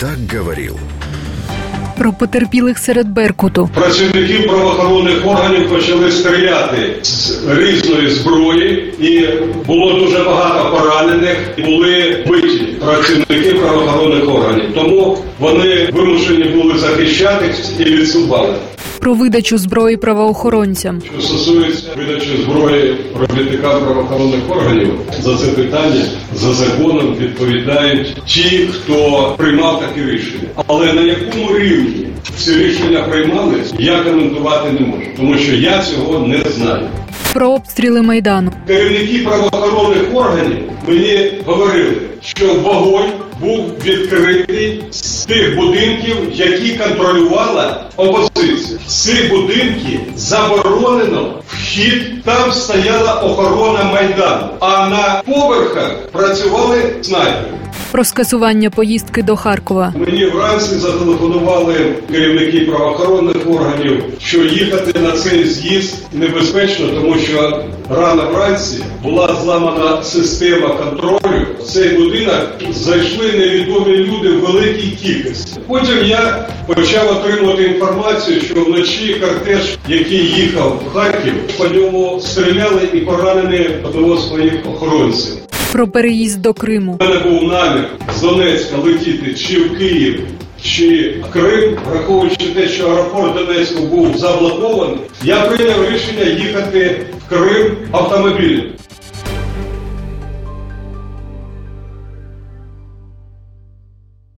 Так говорил Про потерпілих серед Беркуту. Працівники правоохоронних органів почали стріляти з різної зброї, і було дуже багато поранених. Були биті працівники правоохоронних органів. Тому вони вимушені були захищатись і відступали. Про видачу зброї правоохоронцям. Що стосується видачі зброї робітникам правоохоронних органів, за це питання за законом відповідають ті, хто приймав такі рішення. Але на якому рівні ці рішення приймались, я коментувати не можу, тому що я цього не знаю. Про обстріли майдану. Керівники правоохоронних органів мені говорили, що вогонь був відкритий з тих будинків, які контролювала опозиція. З цих будинків заборонено вхід. Там стояла охорона майдану, а на поверхах працювали снайпери. Про скасування поїздки до Харкова. Мені вранці зателефонували керівники правоохоронних органів, що їхати на цей з'їзд небезпечно, тому що рано вранці була зламана система контролю. В цей будинок зайшли невідомі люди в великій кількості. Потім я почав отримувати інформацію, що вночі кортеж, який їхав в Харків, по ньому стріляли і поранені одного з своїх охоронців. Про переїзд до Криму. У мене був намір з Донецька летіти чи в Київ, чи в Крим, враховуючи те, що аеропорт Донецьку був заблокований, я прийняв рішення їхати в Крим автомобілем.